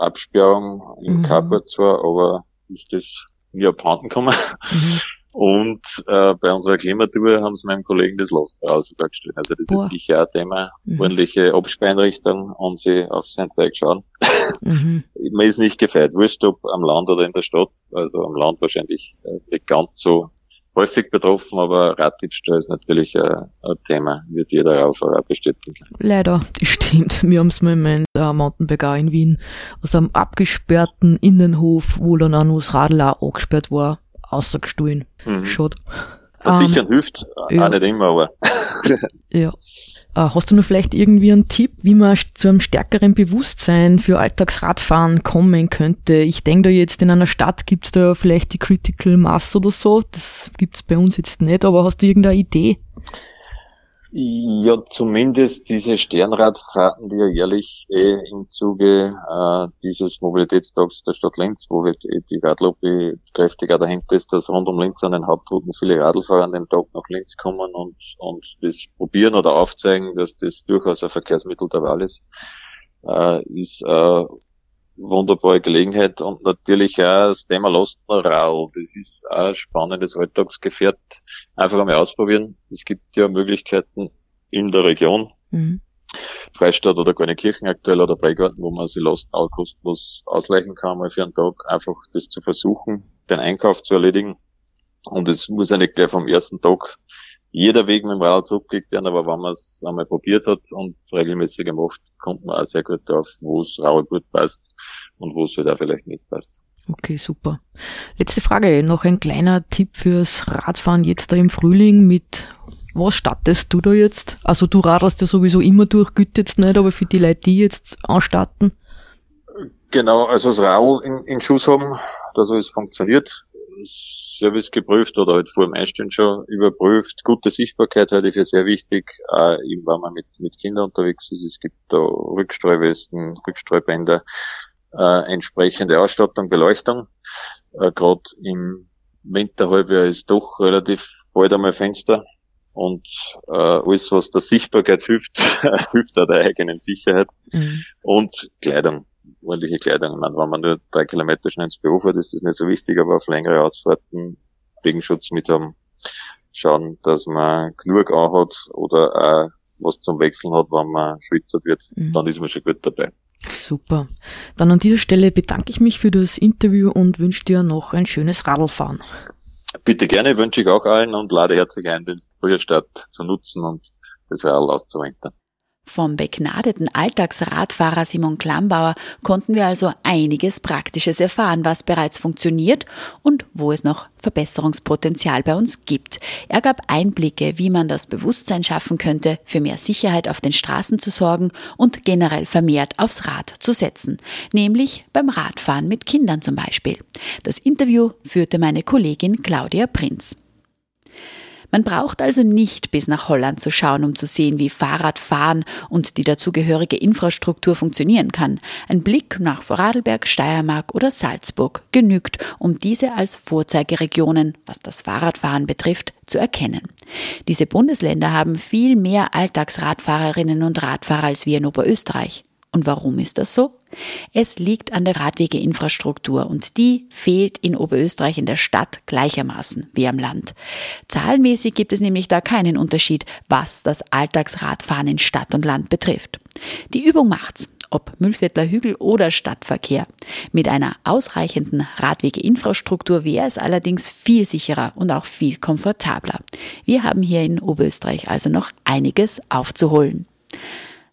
Absperrung im mhm. Carport zwar, aber ist das nie abhanden gekommen. Mhm. Und äh, bei unserer Klimatour haben sie meinem Kollegen das Lost rausgestellt. Also das Boah. ist sicher ein Thema. Mhm. Ordentliche Abspeinrichtung und sie auf sein Teig schauen. Mhm. Man ist nicht gefeit. Wurscht ob am Land oder in der Stadt. Also am Land wahrscheinlich äh, nicht ganz so häufig betroffen, aber Raddiebstahl ist natürlich ein, ein Thema, wird jeder auch bestätigen. Leider, das stimmt. Wir haben es mal in meinem Mountainbiker in Wien aus einem abgesperrten Innenhof, wo dann auch noch das Radl auch angesperrt war, rausgestohlen. Mhm. Schade. Versichern ähm, hilft, ja. auch nicht immer, aber. ja. Äh, hast du noch vielleicht irgendwie einen Tipp, wie man zu einem stärkeren Bewusstsein für Alltagsradfahren kommen könnte? Ich denke da jetzt in einer Stadt gibt's da vielleicht die Critical Mass oder so. Das gibt's bei uns jetzt nicht, aber hast du irgendeine Idee? Ja, zumindest diese Sternradfahrten, die ja jährlich eh im Zuge äh, dieses Mobilitätstags der Stadt Linz, wo halt die Radlobby kräftiger dahinter ist, dass rund um Linz an den Hauptrouten viele Radlfahrer an dem Tag nach Linz kommen und, und das probieren oder aufzeigen, dass das durchaus ein Verkehrsmittel der Wahl ist, äh, ist äh, wunderbare Gelegenheit und natürlich auch das Thema Lastenrad. Das ist auch ein spannendes Alltagsgefährt. Einfach einmal ausprobieren. Es gibt ja Möglichkeiten in der Region. Mhm. Freistadt oder Kirchen aktuell oder Breigarten, wo man sich Lasten auch kostenlos ausleichen kann, mal für einen Tag, einfach das zu versuchen, den Einkauf zu erledigen. Und es muss ja nicht gleich vom ersten Tag jeder Weg mit dem Rad zurückgelegt werden, aber wenn man es einmal probiert hat und regelmäßig gemacht, kommt man auch sehr gut drauf, wo es Rad gut passt und wo es halt auch vielleicht nicht passt. Okay, super. Letzte Frage, noch ein kleiner Tipp fürs Radfahren jetzt da im Frühling mit was startest du da jetzt? Also du radelst ja sowieso immer durch, Güte jetzt nicht, aber für die Leute, die jetzt anstarten? Genau, also das Radl in, in Schuss haben, dass alles funktioniert. Service geprüft oder halt vor dem Einstellen schon überprüft. Gute Sichtbarkeit halte ich für sehr wichtig, äh, eben wenn man mit, mit Kindern unterwegs ist. Es gibt da Rückstreuwesten, Rückstreubänder, äh, entsprechende Ausstattung, Beleuchtung. Äh, Gerade im Winterhalbjahr ist doch relativ bald einmal Fenster. Und äh, alles, was der Sichtbarkeit hilft, hilft auch der eigenen Sicherheit. Mhm. Und Kleidung ordentliche Kleidung. Ich meine, wenn man nur drei Kilometer schnell ins Büro fährt, ist das nicht so wichtig, aber auf längere Ausfahrten Regenschutz mit haben, schauen, dass man genug anhat oder auch was zum Wechseln hat, wenn man schwitzert wird, mhm. dann ist man schon gut dabei. Super. Dann an dieser Stelle bedanke ich mich für das Interview und wünsche dir noch ein schönes Radlfahren. Bitte gerne, wünsche ich auch allen und lade herzlich ein, den Frühjahrstart zu nutzen und das Radl auszuwintern. Vom begnadeten Alltagsradfahrer Simon Klambauer konnten wir also einiges Praktisches erfahren, was bereits funktioniert und wo es noch Verbesserungspotenzial bei uns gibt. Er gab Einblicke, wie man das Bewusstsein schaffen könnte, für mehr Sicherheit auf den Straßen zu sorgen und generell vermehrt aufs Rad zu setzen, nämlich beim Radfahren mit Kindern zum Beispiel. Das Interview führte meine Kollegin Claudia Prinz. Man braucht also nicht bis nach Holland zu schauen, um zu sehen, wie Fahrradfahren und die dazugehörige Infrastruktur funktionieren kann. Ein Blick nach Vorarlberg, Steiermark oder Salzburg genügt, um diese als Vorzeigeregionen, was das Fahrradfahren betrifft, zu erkennen. Diese Bundesländer haben viel mehr Alltagsradfahrerinnen und Radfahrer als wir in Oberösterreich. Und warum ist das so? Es liegt an der Radwegeinfrastruktur und die fehlt in Oberösterreich in der Stadt gleichermaßen wie am Land. Zahlenmäßig gibt es nämlich da keinen Unterschied, was das Alltagsradfahren in Stadt und Land betrifft. Die Übung macht's ob Müllviertler Hügel oder Stadtverkehr. Mit einer ausreichenden Radwegeinfrastruktur wäre es allerdings viel sicherer und auch viel komfortabler. Wir haben hier in Oberösterreich also noch einiges aufzuholen.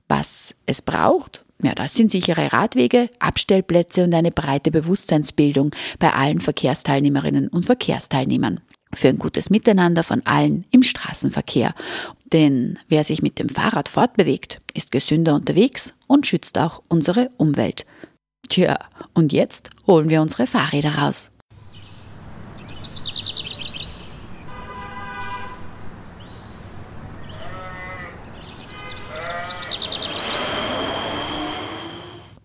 Was es braucht, ja, das sind sichere Radwege, Abstellplätze und eine breite Bewusstseinsbildung bei allen Verkehrsteilnehmerinnen und Verkehrsteilnehmern. Für ein gutes Miteinander von allen im Straßenverkehr. Denn wer sich mit dem Fahrrad fortbewegt, ist gesünder unterwegs und schützt auch unsere Umwelt. Tja, und jetzt holen wir unsere Fahrräder raus.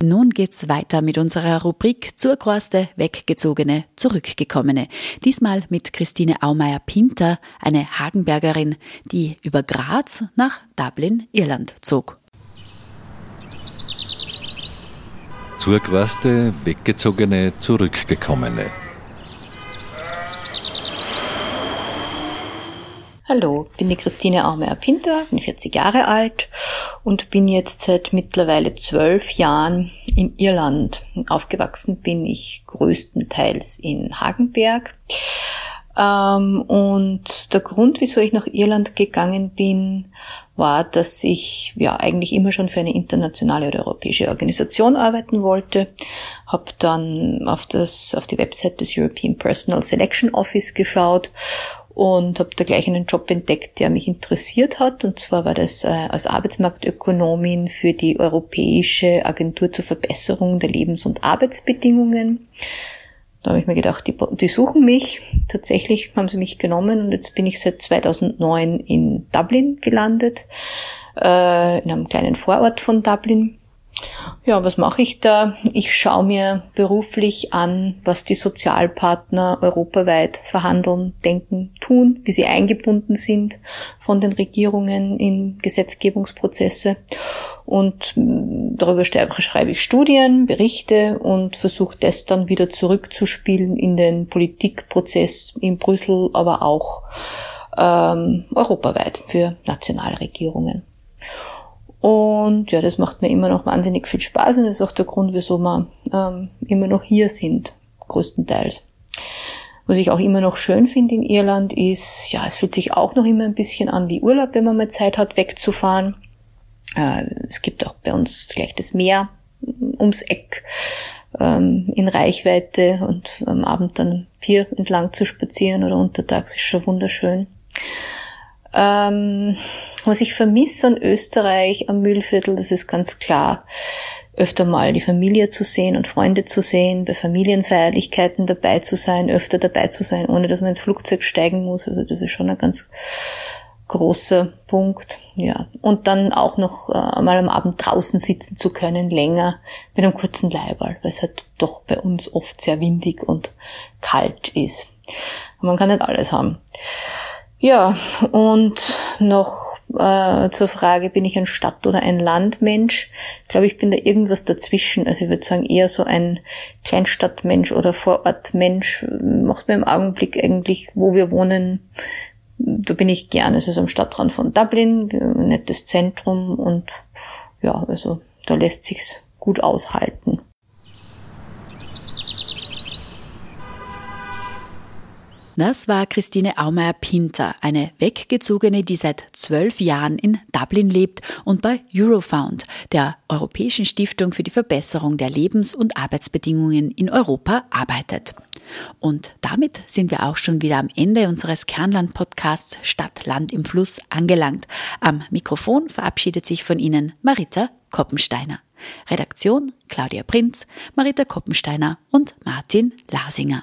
Nun geht's weiter mit unserer Rubrik zur Korste Weggezogene, Zurückgekommene. Diesmal mit Christine Aumeier-Pinter, eine Hagenbergerin, die über Graz nach Dublin, Irland zog. Zugereiste, Weggezogene, Zurückgekommene. Hallo, bin die Christine Aumeier-Pinter, bin 40 Jahre alt und bin jetzt seit mittlerweile zwölf Jahren in Irland. Aufgewachsen bin ich größtenteils in Hagenberg. Ähm, und der Grund, wieso ich nach Irland gegangen bin, war, dass ich ja eigentlich immer schon für eine internationale oder europäische Organisation arbeiten wollte. Habe dann auf das auf die Website des European Personal Selection Office geschaut und habe da gleich einen Job entdeckt, der mich interessiert hat. Und zwar war das äh, als Arbeitsmarktökonomin für die Europäische Agentur zur Verbesserung der Lebens- und Arbeitsbedingungen. Da habe ich mir gedacht, die, die suchen mich. Tatsächlich haben sie mich genommen und jetzt bin ich seit 2009 in Dublin gelandet, äh, in einem kleinen Vorort von Dublin ja, was mache ich da? Ich schaue mir beruflich an, was die Sozialpartner europaweit verhandeln, denken, tun, wie sie eingebunden sind von den Regierungen in Gesetzgebungsprozesse. Und mm, darüber schreibe ich Studien, Berichte und versuche das dann wieder zurückzuspielen in den Politikprozess in Brüssel, aber auch ähm, europaweit für Nationalregierungen. Und ja, das macht mir immer noch wahnsinnig viel Spaß und ist auch der Grund, wieso wir ähm, immer noch hier sind, größtenteils. Was ich auch immer noch schön finde in Irland ist, ja, es fühlt sich auch noch immer ein bisschen an wie Urlaub, wenn man mal Zeit hat, wegzufahren. Äh, es gibt auch bei uns gleich das Meer ums Eck ähm, in Reichweite und am Abend dann Pier entlang zu spazieren oder untertags ist schon wunderschön. Ähm, was ich vermisse an Österreich, am Mühlviertel, das ist ganz klar, öfter mal die Familie zu sehen und Freunde zu sehen, bei Familienfeierlichkeiten dabei zu sein, öfter dabei zu sein, ohne dass man ins Flugzeug steigen muss. Also das ist schon ein ganz großer Punkt. Ja. Und dann auch noch äh, mal am Abend draußen sitzen zu können, länger, mit einem kurzen Leiberl, weil es halt doch bei uns oft sehr windig und kalt ist. man kann nicht alles haben. Ja, und noch äh, zur Frage, bin ich ein Stadt- oder ein Landmensch? Ich glaube, ich bin da irgendwas dazwischen. Also ich würde sagen, eher so ein Kleinstadtmensch oder Vorortmensch. Macht mir im Augenblick eigentlich, wo wir wohnen, da bin ich gern. Es ist am Stadtrand von Dublin, ein nettes Zentrum und ja, also da lässt sich's gut aushalten. Das war Christine Aumeier-Pinter, eine Weggezogene, die seit zwölf Jahren in Dublin lebt und bei Eurofound, der Europäischen Stiftung für die Verbesserung der Lebens- und Arbeitsbedingungen in Europa, arbeitet. Und damit sind wir auch schon wieder am Ende unseres Kernland-Podcasts Stadt, Land im Fluss angelangt. Am Mikrofon verabschiedet sich von Ihnen Marita Koppensteiner. Redaktion Claudia Prinz, Marita Koppensteiner und Martin Lasinger.